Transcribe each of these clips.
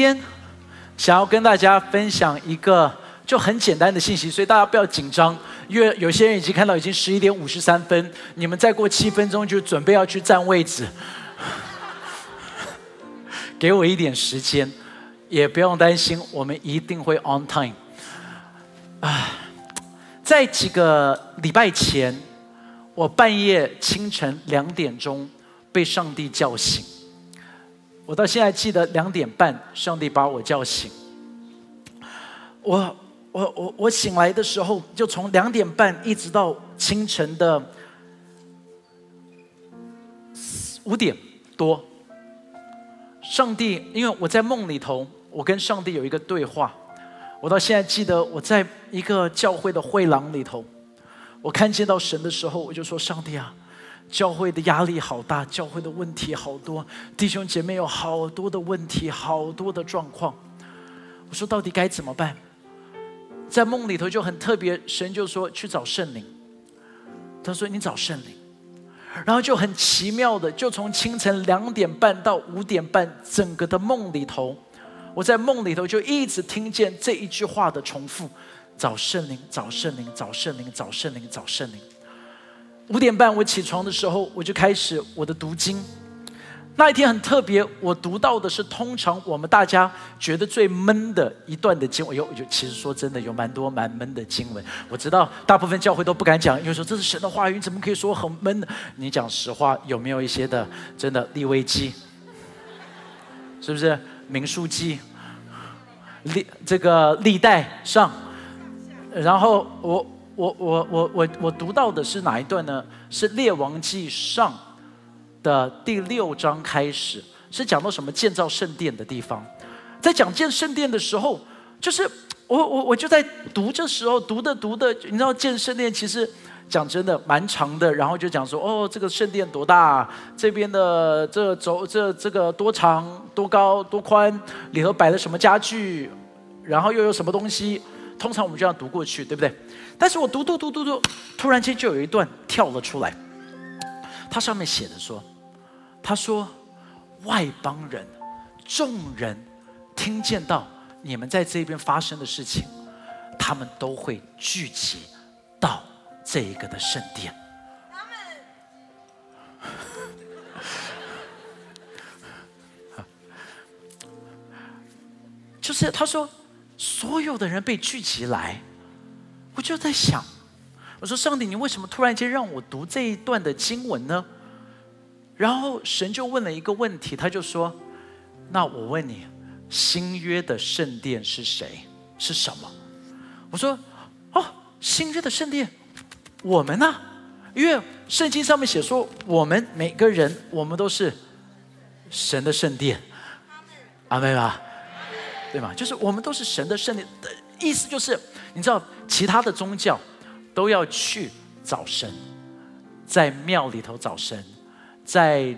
今天想要跟大家分享一个就很简单的信息，所以大家不要紧张，因为有些人已经看到已经十一点五十三分，你们再过七分钟就准备要去占位置，给我一点时间，也不用担心，我们一定会 on time。在几个礼拜前，我半夜清晨两点钟被上帝叫醒。我到现在记得两点半，上帝把我叫醒。我我我我醒来的时候，就从两点半一直到清晨的五点多。上帝，因为我在梦里头，我跟上帝有一个对话。我到现在记得，我在一个教会的会廊里头，我看见到神的时候，我就说：“上帝啊！”教会的压力好大，教会的问题好多，弟兄姐妹有好多的问题，好多的状况。我说到底该怎么办？在梦里头就很特别，神就说去找圣灵。他说你找圣灵，然后就很奇妙的，就从清晨两点半到五点半，整个的梦里头，我在梦里头就一直听见这一句话的重复：找圣灵，找圣灵，找圣灵，找圣灵，找圣灵。五点半我起床的时候，我就开始我的读经。那一天很特别，我读到的是通常我们大家觉得最闷的一段的经文。有，有，其实说真的，有蛮多蛮闷的经文。我知道大部分教会都不敢讲，因为说这是神的话语，怎么可以说很闷呢？你讲实话，有没有一些的真的立危机？是不是民书记？历这个历代上，然后我。我我我我我读到的是哪一段呢？是《列王记上》的第六章开始，是讲到什么建造圣殿的地方。在讲建圣殿的时候，就是我我我就在读这时候读的读的，你知道建圣殿其实讲真的蛮长的，然后就讲说哦，这个圣殿多大？这边的这轴这这个多长多高多宽？里头摆了什么家具？然后又有什么东西？通常我们就这样读过去，对不对？但是我读读读读读，突然间就有一段跳了出来。它上面写的说：“他说，外邦人、众人听见到你们在这边发生的事情，他们都会聚集到这一个的圣殿。”就是他说，所有的人被聚集来。我就在想，我说上帝，你为什么突然间让我读这一段的经文呢？然后神就问了一个问题，他就说：“那我问你，新约的圣殿是谁？是什么？”我说：“哦，新约的圣殿，我们呢？因为圣经上面写说，我们每个人，我们都是神的圣殿。阿妹吧，对吗？就是我们都是神的圣殿的意思，就是。”你知道其他的宗教都要去找神，在庙里头找神，在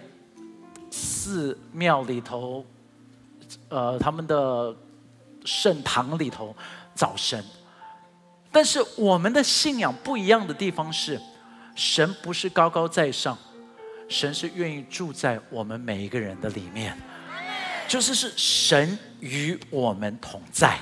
寺庙里头，呃，他们的圣堂里头找神。但是我们的信仰不一样的地方是，神不是高高在上，神是愿意住在我们每一个人的里面，就是是神与我们同在。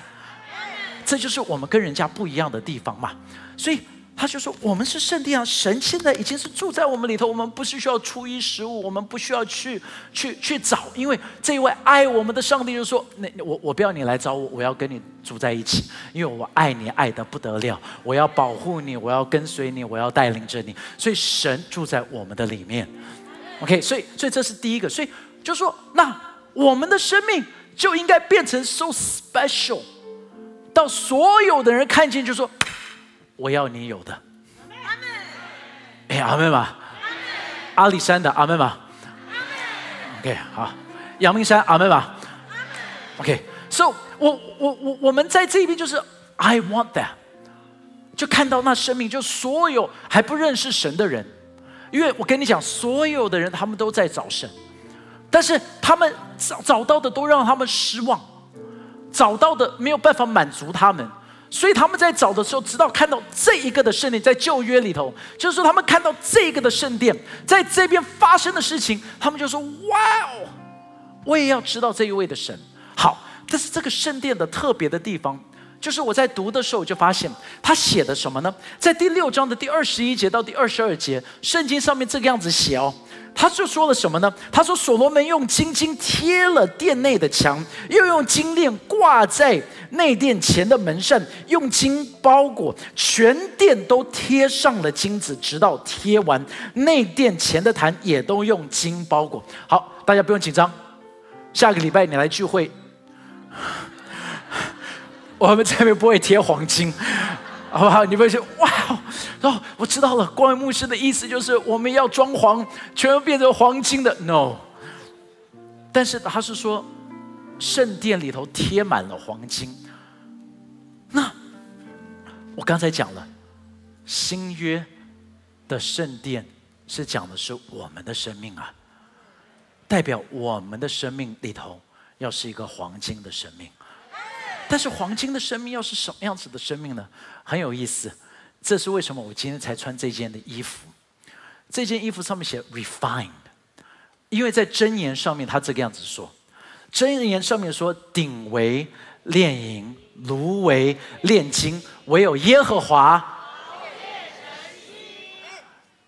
这就是我们跟人家不一样的地方嘛，所以他就说我们是圣地啊，神现在已经是住在我们里头，我们不是需要初一十五，我们不需要去去去找，因为这一位爱我们的上帝就说，那我我不要你来找我，我要跟你住在一起，因为我爱你爱的不得了，我要保护你，我要跟随你，我要带领着你，所以神住在我们的里面，OK，所以所以这是第一个，所以就说那我们的生命就应该变成 so special。到所有的人看见就说：“我要你有的。”阿门哎，阿妹吧，阿里山的阿妹嘛，OK，好，阳明山阿妹嘛，OK，So，我我我我们在这边就是 I want that，就看到那生命，就所有还不认识神的人，因为我跟你讲，所有的人他们都在找神，但是他们找找到的都让他们失望。找到的没有办法满足他们，所以他们在找的时候，直到看到这一个的圣殿，在旧约里头，就是说他们看到这个的圣殿在这边发生的事情，他们就说：“哇哦，我也要知道这一位的神。”好，但是这个圣殿的特别的地方，就是我在读的时候，我就发现他写的什么呢？在第六章的第二十一节到第二十二节，圣经上面这个样子写哦。他就说了什么呢？他说：“所罗门用金金贴了殿内的墙，又用金链挂在内殿前的门上，用金包裹全殿都贴上了金子，直到贴完内殿前的坛也都用金包裹。”好，大家不用紧张，下个礼拜你来聚会，我们这边不会贴黄金。好不好？你会说哇哦，我知道了。光牧师的意思就是我们要装潢，全部变成黄金的。No，但是他是说圣殿里头贴满了黄金。那我刚才讲了，新约的圣殿是讲的是我们的生命啊，代表我们的生命里头要是一个黄金的生命。但是黄金的生命要是什么样子的生命呢？很有意思，这是为什么我今天才穿这件的衣服。这件衣服上面写 “refined”，因为在箴言上面，他这个样子说：箴言上面说，鼎为炼银，炉为炼金，唯有耶和华。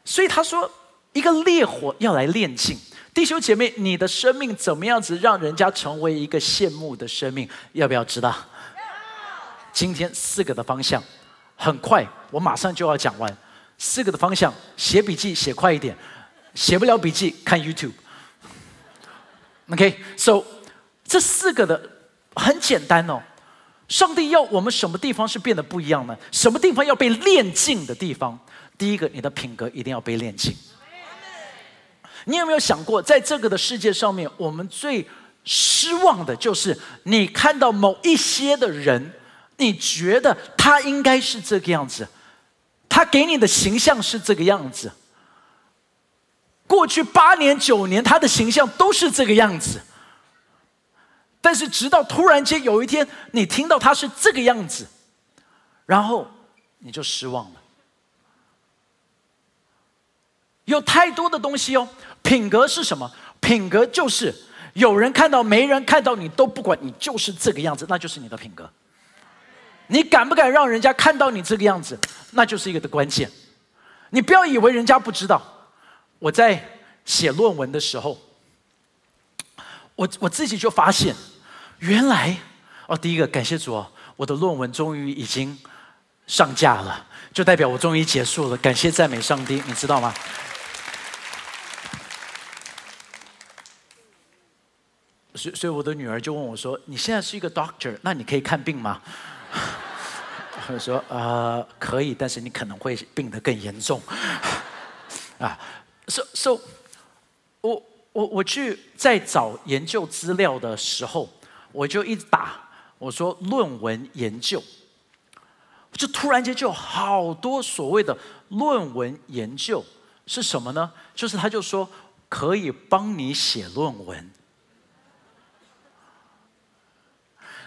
所以他说，一个烈火要来炼净。弟兄姐妹，你的生命怎么样子让人家成为一个羡慕的生命？要不要知道？今天四个的方向，很快，我马上就要讲完。四个的方向，写笔记写快一点，写不了笔记看 YouTube。OK，So 这四个的很简单哦。上帝要我们什么地方是变得不一样呢？什么地方要被炼净的地方？第一个，你的品格一定要被炼净。你有没有想过，在这个的世界上面，我们最失望的就是你看到某一些的人。你觉得他应该是这个样子，他给你的形象是这个样子。过去八年九年，他的形象都是这个样子。但是直到突然间有一天，你听到他是这个样子，然后你就失望了。有太多的东西哦，品格是什么？品格就是有人看到没人看到你都不管你就是这个样子，那就是你的品格。你敢不敢让人家看到你这个样子？那就是一个的关键。你不要以为人家不知道。我在写论文的时候，我我自己就发现，原来哦，第一个感谢主哦，我的论文终于已经上架了，就代表我终于结束了。感谢赞美上帝，你知道吗？所所以我的女儿就问我说：“你现在是一个 doctor，那你可以看病吗？”他说：“呃，可以，但是你可能会病得更严重。”啊，so so，我我我去在找研究资料的时候，我就一直打我说论文研究，就突然间就好多所谓的论文研究是什么呢？就是他就说可以帮你写论文，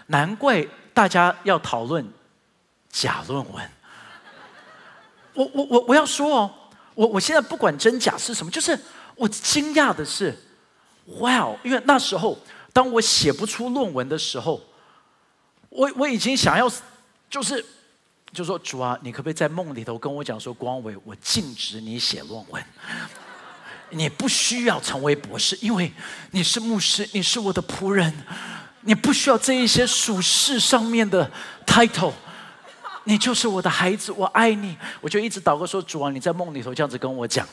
难怪大家要讨论。假论文，我我我我要说哦，我我现在不管真假是什么，就是我惊讶的是，哇哦！因为那时候当我写不出论文的时候，我我已经想要，就是就说主啊，你可不可以在梦里头跟我讲说，光伟，我禁止你写论文，你不需要成为博士，因为你是牧师，你是我的仆人，你不需要这一些属世上面的 title。你就是我的孩子，我爱你。我就一直祷告说：“主啊，你在梦里头这样子跟我讲。”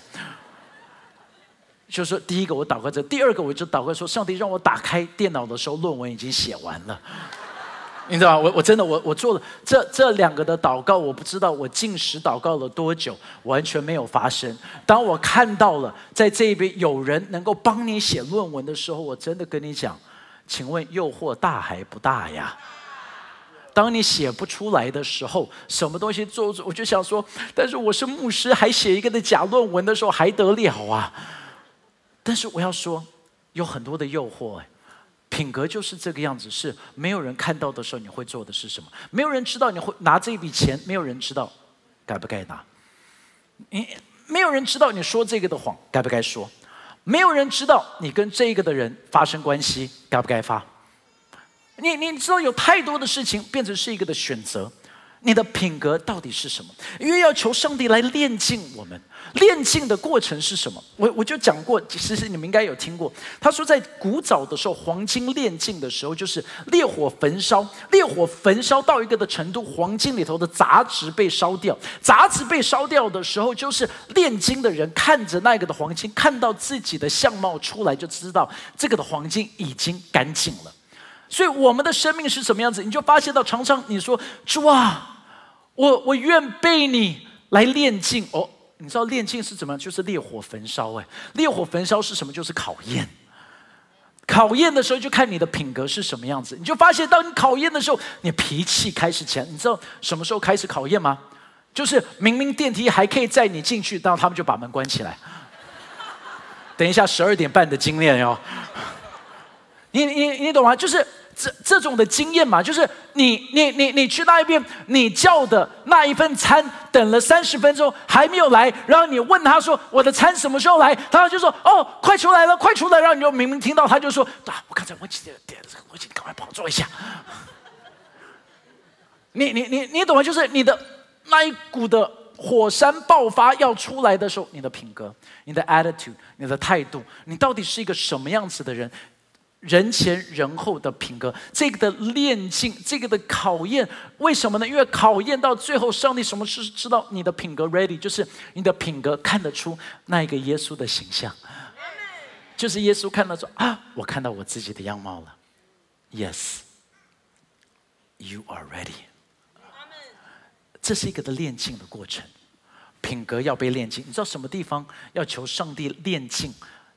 就是说第一个我祷告这，第二个我就祷告说：“上帝让我打开电脑的时候，论文已经写完了。”你知道吗？我我真的我我做了这这两个的祷告，我不知道我进食祷告了多久，完全没有发生。当我看到了在这边有人能够帮你写论文的时候，我真的跟你讲，请问诱惑大还不大呀？当你写不出来的时候，什么东西做？我就想说，但是我是牧师，还写一个的假论文的时候还得了啊？但是我要说，有很多的诱惑，哎，品格就是这个样子，是没有人看到的时候你会做的是什么？没有人知道你会拿这笔钱，没有人知道该不该拿。你没有人知道你说这个的谎该不该说？没有人知道你跟这个的人发生关系该不该发？你你知道有太多的事情变成是一个的选择。你的品格到底是什么？因为要求上帝来炼净我们，炼净的过程是什么？我我就讲过，其实你们应该有听过。他说，在古早的时候，黄金炼净的时候，就是烈火焚烧，烈火焚烧到一个的程度，黄金里头的杂质被烧掉。杂质被烧掉的时候，就是炼金的人看着那个的黄金，看到自己的相貌出来，就知道这个的黄金已经干净了。所以我们的生命是什么样子？你就发现到常常你说主啊。我我愿被你来炼净哦，你知道炼净是怎么？就是烈火焚烧哎，烈火焚烧是什么？就是考验。考验的时候就看你的品格是什么样子，你就发现当你考验的时候，你脾气开始起来。你知道什么时候开始考验吗？就是明明电梯还可以载你进去，但他们就把门关起来。等一下十二点半的精炼哟，你你你懂吗？就是。这这种的经验嘛，就是你你你你去那一边，你叫的那一份餐等了三十分钟还没有来，然后你问他说我的餐什么时候来，他就说哦快出来了快出来，然后你就明明听到他就说啊我刚才忘记点这个，我请你赶快帮我做一下。你你你你懂吗？就是你的那一股的火山爆发要出来的时候，你的品格、你的 attitude、你的态度，你到底是一个什么样子的人？人前人后的品格，这个的炼境，这个的考验，为什么呢？因为考验到最后，上帝什么是知道你的品格 ready，就是你的品格看得出那一个耶稣的形象，就是耶稣看到说啊，我看到我自己的样貌了，Yes，you are ready。这是一个的炼境的过程，品格要被炼净。你知道什么地方要求上帝炼净？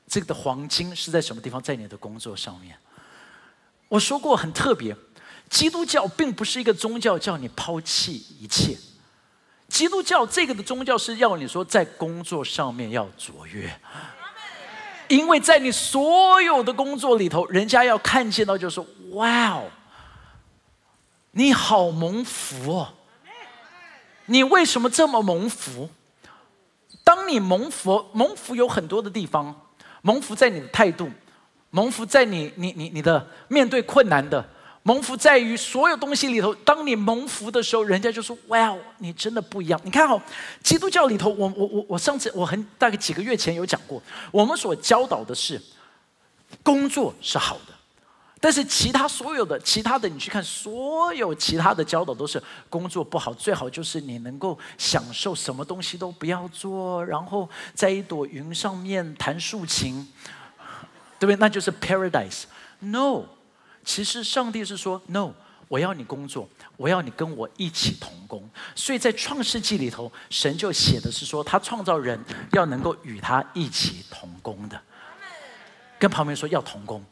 这个的黄金是在什么地方？在你的工作上面。我说过很特别，基督教并不是一个宗教叫你抛弃一切。基督教这个的宗教是要你说在工作上面要卓越，因为在你所有的工作里头，人家要看见到就是，哇哦，你好蒙福哦！你为什么这么蒙福？当你蒙福，蒙福有很多的地方。蒙福在你的态度，蒙福在你你你你的面对困难的，蒙福在于所有东西里头。当你蒙福的时候，人家就说：“哇，你真的不一样。”你看哦，基督教里头，我我我我上次我很大概几个月前有讲过，我们所教导的是工作是好的，但是其他所有的其他的，你去看所有其他的教导都是工作不好，最好就是你能够享受什么东西都不要做，然后在一朵云上面弹竖琴，对不对？那就是 paradise。No，其实上帝是说 No，我要你工作，我要你跟我一起同工。所以在创世纪里头，神就写的是说，他创造人要能够与他一起同工的，跟旁边说要同工。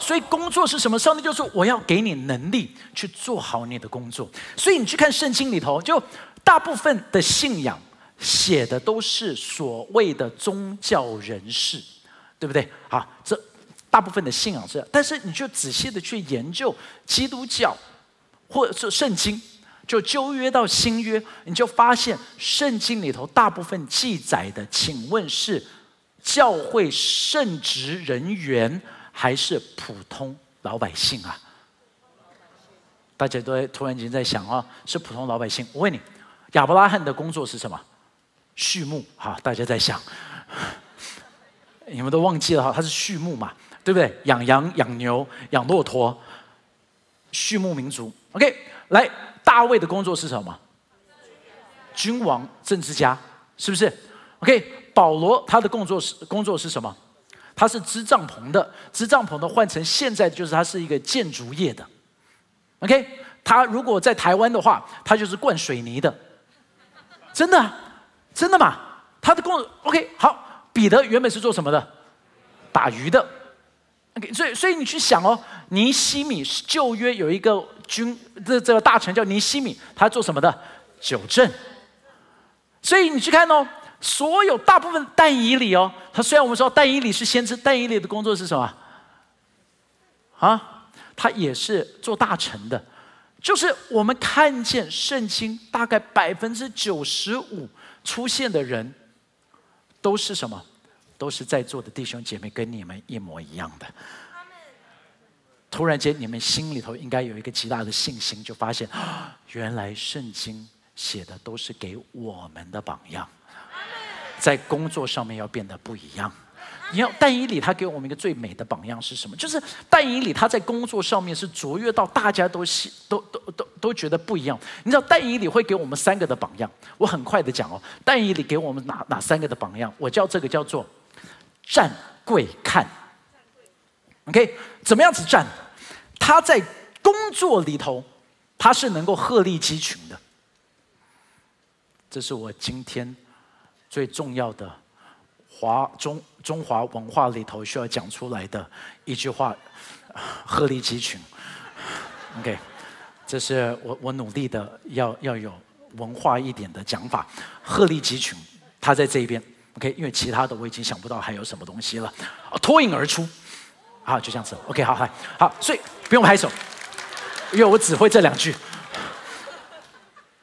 所以工作是什么？上帝就说：“我要给你能力去做好你的工作。”所以你去看圣经里头，就大部分的信仰写的都是所谓的宗教人士，对不对？好，这大部分的信仰是。但是你就仔细的去研究基督教，或者是圣经，就旧约到新约，你就发现圣经里头大部分记载的，请问是教会圣职人员？还是普通老百姓啊？大家都突然间在想啊，是普通老百姓。我问你，亚伯拉罕的工作是什么？畜牧。好，大家在想，你们都忘记了哈，他是畜牧嘛，对不对？养羊、养牛、养骆驼，畜牧民族。OK，来，大卫的工作是什么？君王、政治家，是不是？OK，保罗他的工作是工作是什么？他是织帐篷的，织帐篷的换成现在就是他是一个建筑业的，OK。他如果在台湾的话，他就是灌水泥的，真的，真的嘛？他的工 OK 好。彼得原本是做什么的？打鱼的，OK。所以所以你去想哦，尼西米是旧约有一个军这这个大臣叫尼西米，他做什么的？九正。所以你去看哦。所有大部分但以里哦，他虽然我们说但以里是先知，但以里的工作是什么？啊，他也是做大臣的。就是我们看见圣经大概百分之九十五出现的人，都是什么？都是在座的弟兄姐妹跟你们一模一样的。突然间你们心里头应该有一个极大的信心，就发现，原来圣经写的都是给我们的榜样，在工作上面要变得不一样。你要但以理他给我们一个最美的榜样是什么？就是但以理他在工作上面是卓越到大家都喜都都都都觉得不一样。你知道但以理会给我们三个的榜样，我很快的讲哦。但以理给我们哪哪三个的榜样？我叫这个叫做站跪看。OK，怎么样子站？他在工作里头，他是能够鹤立鸡群的。这是我今天最重要的。华中中华文化里头需要讲出来的一句话，鹤立鸡群。OK，这是我我努力的要要有文化一点的讲法，鹤立鸡群。他在这一边，OK，因为其他的我已经想不到还有什么东西了，脱颖而出。好，就这样子。OK，好，好，好，所以不用拍手，因为我只会这两句。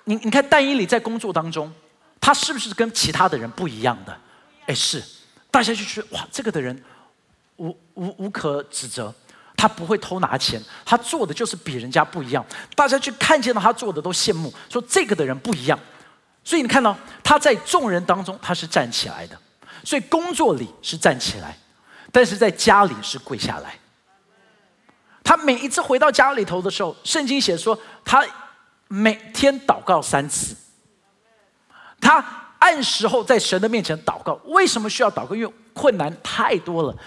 你你看，但伊里在工作当中，他是不是跟其他的人不一样的？哎，是，大家就觉得哇，这个的人无无无可指责，他不会偷拿钱，他做的就是比人家不一样。大家去看见到他做的都羡慕，说这个的人不一样。所以你看到他在众人当中他是站起来的，所以工作里是站起来，但是在家里是跪下来。他每一次回到家里头的时候，圣经写说他每天祷告三次，他。按时候在神的面前祷告，为什么需要祷告？因为困难太多了。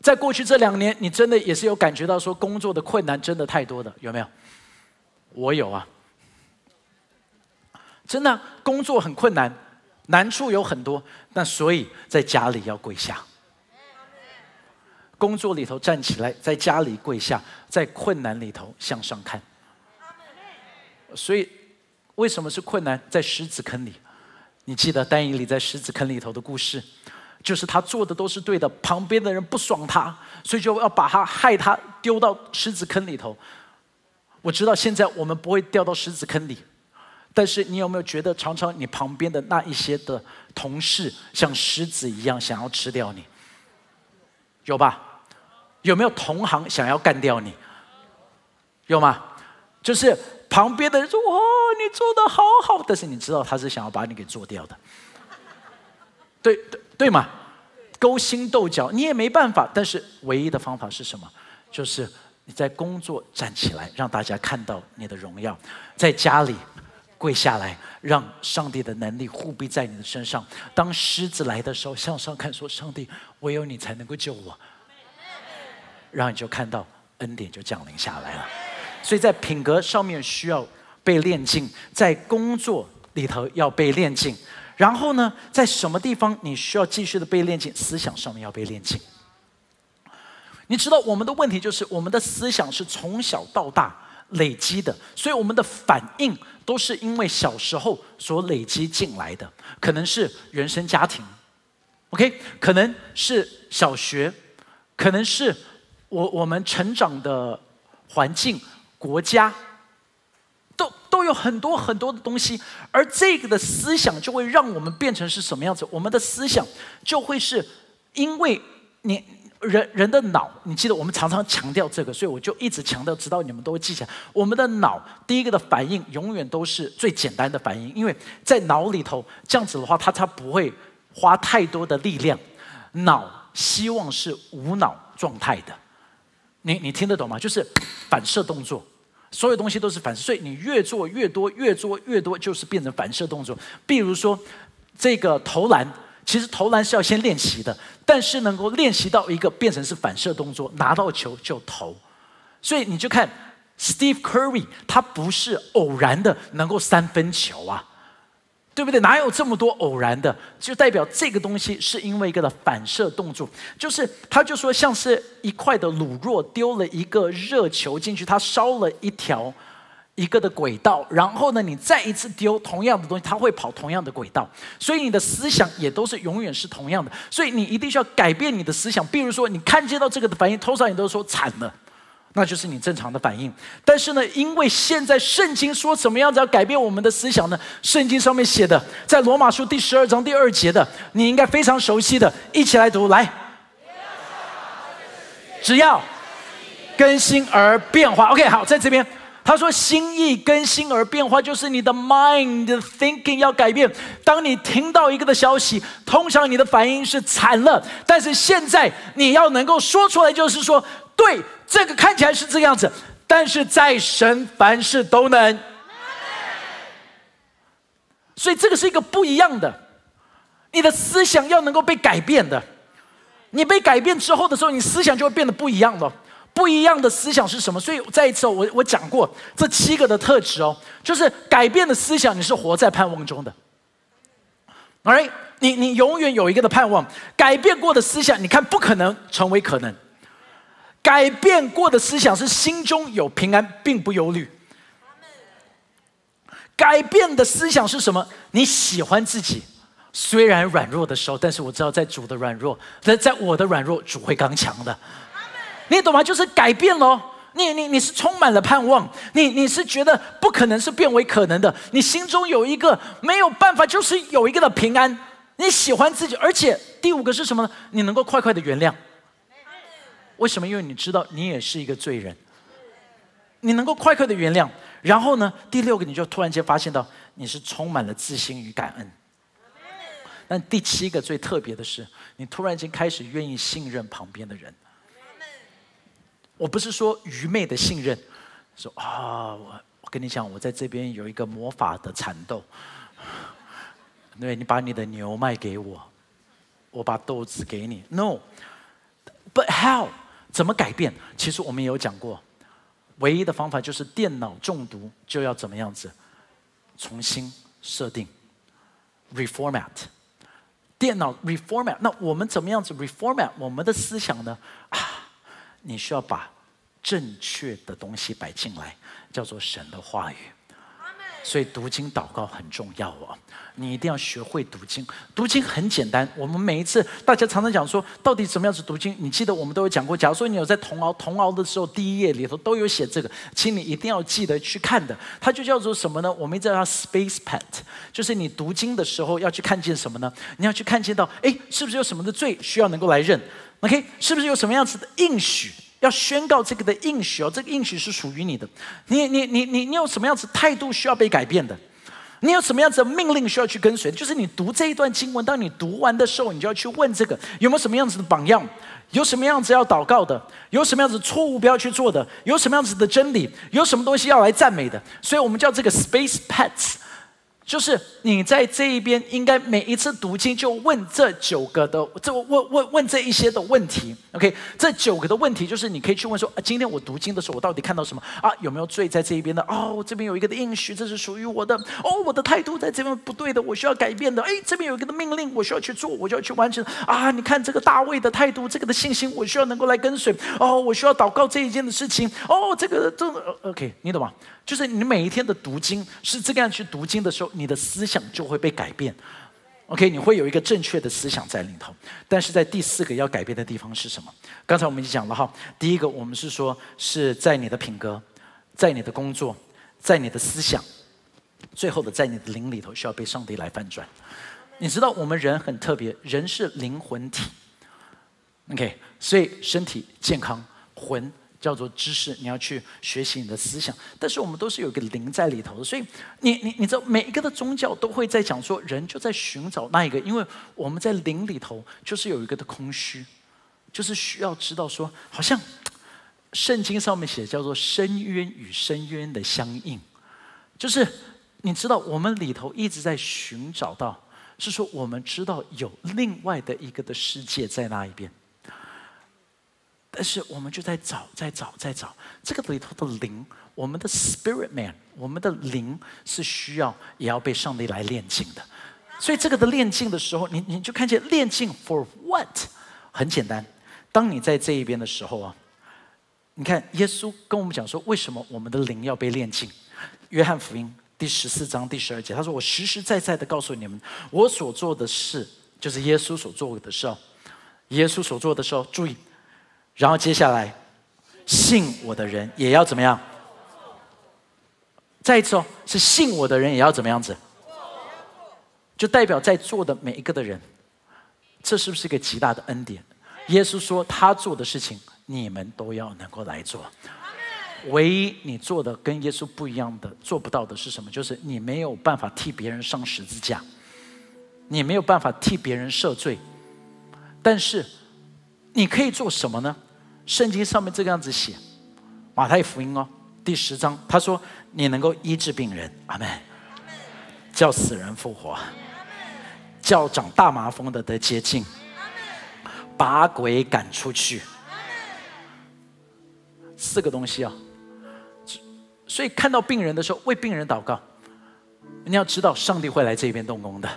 在过去这两年，你真的也是有感觉到说工作的困难真的太多的，有没有？我有啊，真的工作很困难，难处有很多。那所以在家里要跪下，工作里头站起来，在家里跪下，在困难里头向上看。所以为什么是困难？在狮子坑里。你记得丹尼里在狮子坑里头的故事，就是他做的都是对的，旁边的人不爽他，所以就要把他害他丢到狮子坑里头。我知道现在我们不会掉到狮子坑里，但是你有没有觉得常常你旁边的那一些的同事像狮子一样想要吃掉你？有吧？有没有同行想要干掉你？有吗？就是。旁边的人说：“哇，你做的好好。”但是你知道他是想要把你给做掉的，对对对嘛？勾心斗角，你也没办法。但是唯一的方法是什么？就是你在工作站起来，让大家看到你的荣耀；在家里跪下来，让上帝的能力护庇在你的身上。当狮子来的时候，向上看，说：“上帝，唯有你才能够救我。”然后你就看到恩典就降临下来了。所以在品格上面需要被练进，在工作里头要被练进，然后呢，在什么地方你需要继续的被练进？思想上面要被练进。你知道我们的问题就是我们的思想是从小到大累积的，所以我们的反应都是因为小时候所累积进来的，可能是原生家庭，OK，可能是小学，可能是我我们成长的环境。国家都都有很多很多的东西，而这个的思想就会让我们变成是什么样子？我们的思想就会是因为你人人的脑，你记得我们常常强调这个，所以我就一直强调，直到你们都记起来。我们的脑第一个的反应永远都是最简单的反应，因为在脑里头这样子的话，它它不会花太多的力量。脑希望是无脑状态的。你你听得懂吗？就是反射动作，所有东西都是反射，所以你越做越多，越做越多，就是变成反射动作。比如说这个投篮，其实投篮是要先练习的，但是能够练习到一个变成是反射动作，拿到球就投。所以你就看 Steve Curry，他不是偶然的能够三分球啊。对不对？哪有这么多偶然的？就代表这个东西是因为一个的反射动作，就是他就说像是一块的卤肉丢了一个热球进去，它烧了一条一个的轨道，然后呢，你再一次丢同样的东西，它会跑同样的轨道，所以你的思想也都是永远是同样的，所以你一定需要改变你的思想。比如说，你看见到这个的反应，通常你都说惨了。那就是你正常的反应，但是呢，因为现在圣经说怎么样子要改变我们的思想呢？圣经上面写的，在罗马书第十二章第二节的，你应该非常熟悉的，一起来读来。只要更新而变化。OK，好，在这边。他说：“心意更新而变化，就是你的 mind thinking 要改变。当你听到一个的消息，通常你的反应是惨了。但是现在你要能够说出来，就是说，对，这个看起来是这个样子，但是在神凡事都能。所以这个是一个不一样的，你的思想要能够被改变的。你被改变之后的时候，你思想就会变得不一样了。”不一样的思想是什么？所以再一次，我我讲过这七个的特质哦，就是改变的思想，你是活在盼望中的。哎你你永远有一个的盼望，改变过的思想，你看不可能成为可能。改变过的思想是心中有平安，并不忧虑。改变的思想是什么？你喜欢自己，虽然软弱的时候，但是我知道在主的软弱，在在我的软弱，主会刚强的。你懂吗？就是改变喽。你你你是充满了盼望，你你是觉得不可能是变为可能的。你心中有一个没有办法，就是有一个的平安。你喜欢自己，而且第五个是什么呢？你能够快快的原谅。为什么？因为你知道你也是一个罪人。你能够快快的原谅，然后呢？第六个，你就突然间发现到你是充满了自信与感恩。但第七个最特别的是，你突然间开始愿意信任旁边的人。我不是说愚昧的信任，说啊，我我跟你讲，我在这边有一个魔法的蚕豆，对，你把你的牛卖给我，我把豆子给你。No，but how？怎么改变？其实我们也有讲过，唯一的方法就是电脑中毒就要怎么样子，重新设定，reformat，电脑 reformat。那我们怎么样子 reformat 我们的思想呢？啊？你需要把正确的东西摆进来，叫做神的话语。所以读经祷告很重要哦，你一定要学会读经。读经很简单，我们每一次大家常常讲说，到底怎么样子读经？你记得我们都有讲过。假如说你有在童熬童熬的时候，第一页里头都有写这个，请你一定要记得去看的。它就叫做什么呢？我们叫它 space pet，就是你读经的时候要去看见什么呢？你要去看见到，哎，是不是有什么的罪需要能够来认？OK，是不是有什么样子的应许要宣告这个的应许哦？这个应许是属于你的。你你你你你有什么样子态度需要被改变的？你有什么样子的命令需要去跟随？就是你读这一段经文，当你读完的时候，你就要去问这个有没有什么样子的榜样？有什么样子要祷告的？有什么样子错误不要去做的？有什么样子的真理？有什么东西要来赞美的？所以我们叫这个 space pets。就是你在这一边，应该每一次读经就问这九个的，这问问问这一些的问题。OK，这九个的问题就是你可以去问说：啊，今天我读经的时候，我到底看到什么？啊，有没有罪在这一边的？哦，这边有一个的应许，这是属于我的。哦，我的态度在这边不对的，我需要改变的。哎，这边有一个的命令，我需要去做，我就要去完成。啊，你看这个大卫的态度，这个的信心，我需要能够来跟随。哦，我需要祷告这一件的事情。哦，这个这 OK，你懂吗？就是你每一天的读经是这个样去读经的时候，你的思想就会被改变。OK，你会有一个正确的思想在里头。但是在第四个要改变的地方是什么？刚才我们已经讲了哈。第一个，我们是说是在你的品格，在你的工作，在你的思想，最后的在你的灵里头需要被上帝来翻转。你知道我们人很特别，人是灵魂体。OK，所以身体健康，魂。叫做知识，你要去学习你的思想，但是我们都是有一个灵在里头的，所以你你你知道每一个的宗教都会在讲说，人就在寻找那一个，因为我们在灵里头就是有一个的空虚，就是需要知道说，好像圣经上面写叫做深渊与深渊的相应，就是你知道我们里头一直在寻找到，是说我们知道有另外的一个的世界在那一边。但是我们就在找，在找，在找这个里头的灵，我们的 spirit man，我们的灵是需要也要被上帝来炼净的。所以这个的炼净的时候，你你就看见炼净 for what？很简单，当你在这一边的时候啊，你看耶稣跟我们讲说，为什么我们的灵要被炼净？约翰福音第十四章第十二节，他说：“我实实在在的告诉你们，我所做的事，就是耶稣所做的事哦。耶稣所做的时候，注意。”然后接下来，信我的人也要怎么样？再一次哦，是信我的人也要怎么样子？就代表在座的每一个的人，这是不是一个极大的恩典？耶稣说他做的事情，你们都要能够来做。唯一你做的跟耶稣不一样的、做不到的是什么？就是你没有办法替别人上十字架，你没有办法替别人赦罪。但是你可以做什么呢？圣经上面这个样子写，《马太福音》哦，第十章，他说：“你能够医治病人，阿门；叫死人复活，叫长大麻风的得洁净，把鬼赶出去。”四个东西啊。所以看到病人的时候，为病人祷告。你要知道，上帝会来这边动工的。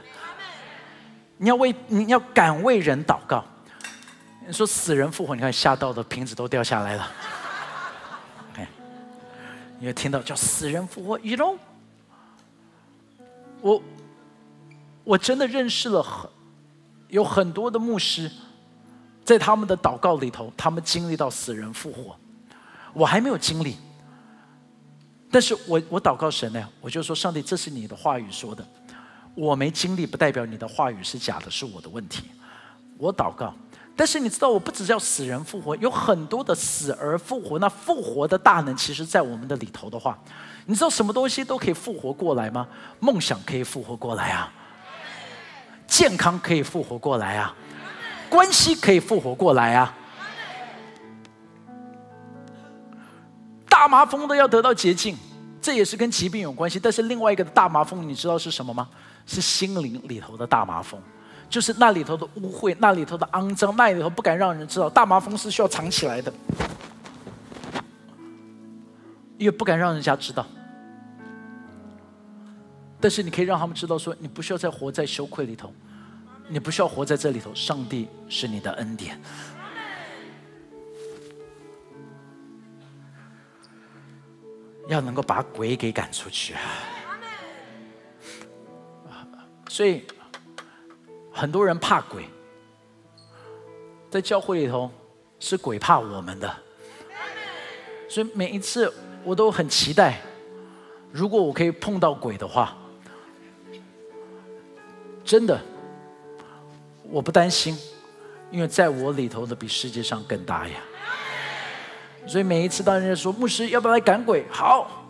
你要为你要敢为人祷告。你说死人复活，你看吓到的瓶子都掉下来了。OK，你会听到叫死人复活，You know？我我真的认识了很有很多的牧师，在他们的祷告里头，他们经历到死人复活，我还没有经历。但是我我祷告神呢，我就说上帝，这是你的话语说的，我没经历不代表你的话语是假的，是我的问题。我祷告，但是你知道，我不只是要死人复活，有很多的死而复活，那复活的大能，其实在我们的里头的话，你知道什么东西都可以复活过来吗？梦想可以复活过来啊，健康可以复活过来啊，关系可以复活过来啊。大麻风都要得到洁净，这也是跟疾病有关系。但是另外一个大麻风，你知道是什么吗？是心灵里头的大麻风，就是那里头的污秽，那里头的肮脏，那里头不敢让人知道。大麻风是需要藏起来的，因为不敢让人家知道。但是你可以让他们知道，说你不需要再活在羞愧里头，你不需要活在这里头。上帝是你的恩典。要能够把鬼给赶出去，所以很多人怕鬼，在教会里头是鬼怕我们的，所以每一次我都很期待，如果我可以碰到鬼的话，真的我不担心，因为在我里头的比世界上更大呀。所以每一次当人家说牧师要不要来赶鬼？好，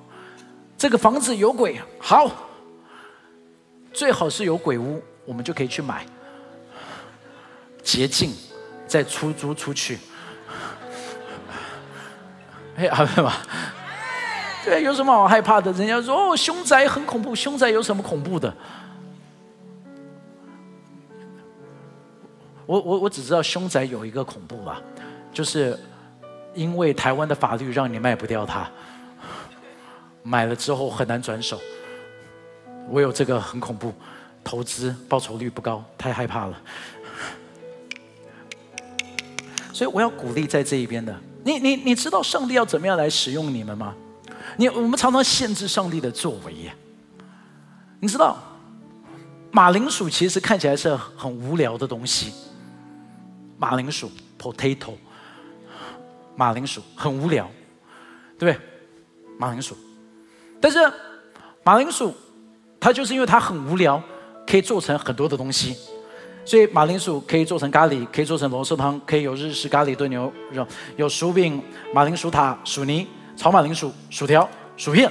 这个房子有鬼，好，最好是有鬼屋，我们就可以去买，捷径，再出租出去。哎，害怕吗？对，有什么好害怕的？人家说哦，凶宅很恐怖，凶宅有什么恐怖的？我我我只知道凶宅有一个恐怖吧，就是。因为台湾的法律让你卖不掉它，买了之后很难转手。我有这个很恐怖，投资报酬率不高，太害怕了。所以我要鼓励在这一边的你，你你知道上帝要怎么样来使用你们吗？你我们常常限制上帝的作为。你知道马铃薯其实看起来是很无聊的东西，马铃薯 （potato）。马铃薯很无聊，对不对？马铃薯，但是马铃薯它就是因为它很无聊，可以做成很多的东西。所以马铃薯可以做成咖喱，可以做成螺蛳汤，可以有日式咖喱炖牛肉，有薯饼、马铃薯塔、薯泥、炒马铃薯、薯条、薯片。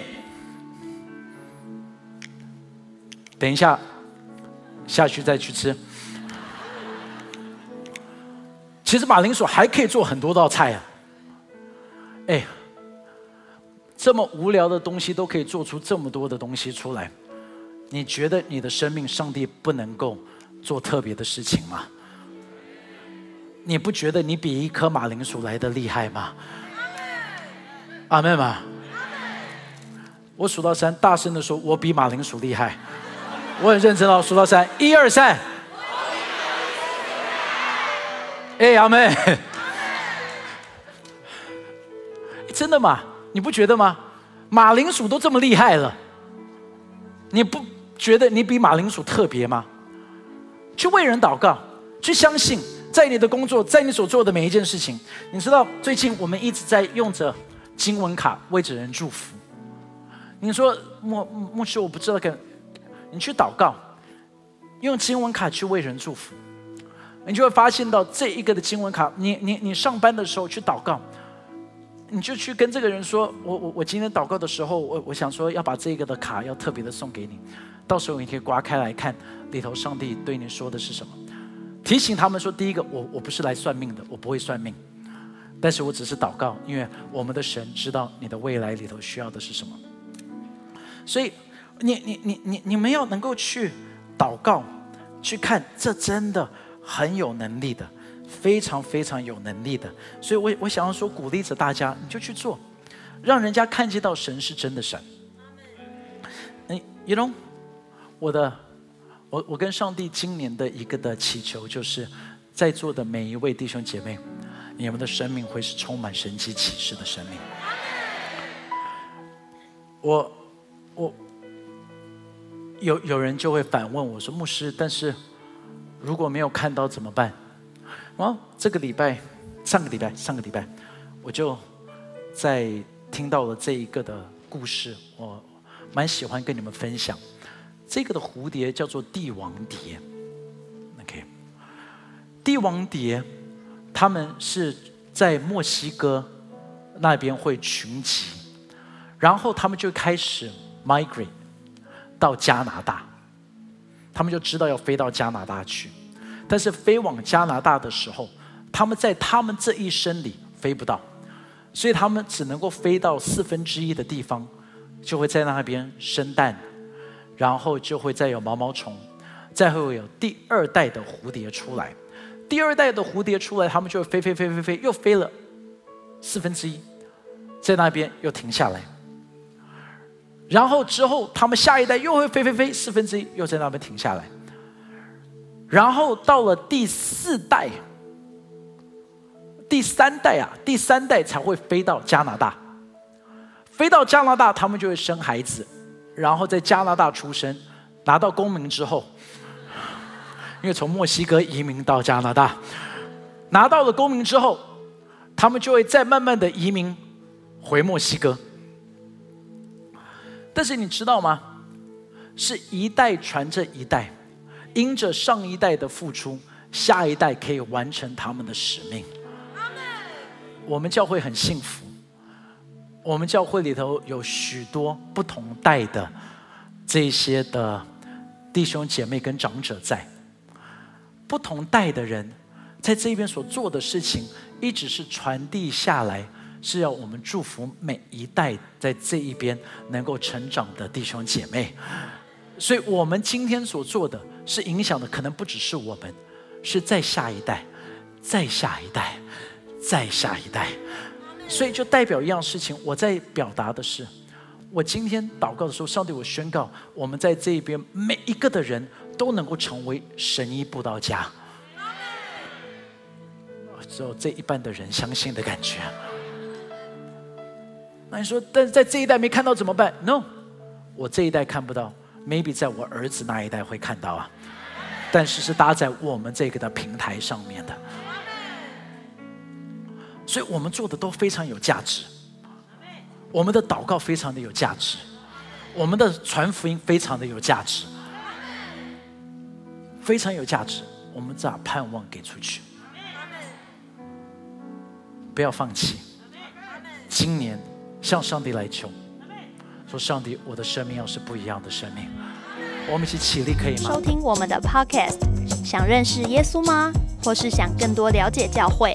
等一下下去再去吃。其实马铃薯还可以做很多道菜啊。哎，这么无聊的东西都可以做出这么多的东西出来，你觉得你的生命，上帝不能够做特别的事情吗？你不觉得你比一颗马铃薯来的厉害吗？阿妹吗？我数到三，大声的说，我比马铃薯厉害。我很认真哦，数到三，一二三。哎，阿妹。真的吗？你不觉得吗？马铃薯都这么厉害了，你不觉得你比马铃薯特别吗？去为人祷告，去相信，在你的工作，在你所做的每一件事情。你知道，最近我们一直在用着经文卡为着人祝福。你说牧牧师，我不知道该，你去祷告，用经文卡去为人祝福。你就会发现到这一个的经文卡，你你你上班的时候去祷告，你就去跟这个人说，我我我今天祷告的时候，我我想说要把这个的卡要特别的送给你，到时候你可以刮开来看里头上帝对你说的是什么，提醒他们说，第一个我我不是来算命的，我不会算命。但是我只是祷告，因为我们的神知道你的未来里头需要的是什么，所以你你你你你们要能够去祷告，去看这真的很有能力的，非常非常有能力的。所以我我想要说鼓励着大家，你就去做，让人家看见到神是真的神。嗯，You know，我的我我跟上帝今年的一个的祈求，就是在座的每一位弟兄姐妹。你们的生命会是充满神奇启示的生命。我，我，有有人就会反问我说：“牧师，但是如果没有看到怎么办？”哦，这个礼拜，上个礼拜，上个礼拜，我就在听到了这一个的故事，我蛮喜欢跟你们分享。这个的蝴蝶叫做帝王蝶。OK，帝王蝶。他们是在墨西哥那边会群集，然后他们就开始 migrate 到加拿大，他们就知道要飞到加拿大去，但是飞往加拿大的时候，他们在他们这一生里飞不到，所以他们只能够飞到四分之一的地方，就会在那边生蛋，然后就会再有毛毛虫，再会有第二代的蝴蝶出来。第二代的蝴蝶出来，他们就会飞飞飞飞飞，又飞了四分之一，在那边又停下来。然后之后，他们下一代又会飞飞飞四分之一，又在那边停下来。然后到了第四代、第三代啊，第三代才会飞到加拿大。飞到加拿大，他们就会生孩子，然后在加拿大出生，拿到公民之后。因为从墨西哥移民到加拿大，拿到了公民之后，他们就会再慢慢的移民回墨西哥。但是你知道吗？是一代传着一代，因着上一代的付出，下一代可以完成他们的使命。我们教会很幸福，我们教会里头有许多不同代的这些的弟兄姐妹跟长者在。不同代的人，在这边所做的事情，一直是传递下来，是要我们祝福每一代在这一边能够成长的弟兄姐妹。所以，我们今天所做的是影响的，可能不只是我们，是在下一代，再下一代，再下一代。所以，就代表一样事情，我在表达的是，我今天祷告的时候，上帝，我宣告，我们在这边每一个的人。都能够成为神医布道家，只有这一半的人相信的感觉。那你说，但是在这一代没看到怎么办？No，我这一代看不到，maybe 在我儿子那一代会看到啊。但是是搭在我们这个的平台上面的，所以我们做的都非常有价值。我们的祷告非常的有价值，我们的传福音非常的有价值。非常有价值，我们把盼望给出去，不要放弃。今年向上帝来求，说上帝，我的生命要是不一样的生命。我们一起起立，可以吗？收听我们的 Podcast，想认识耶稣吗？或是想更多了解教会？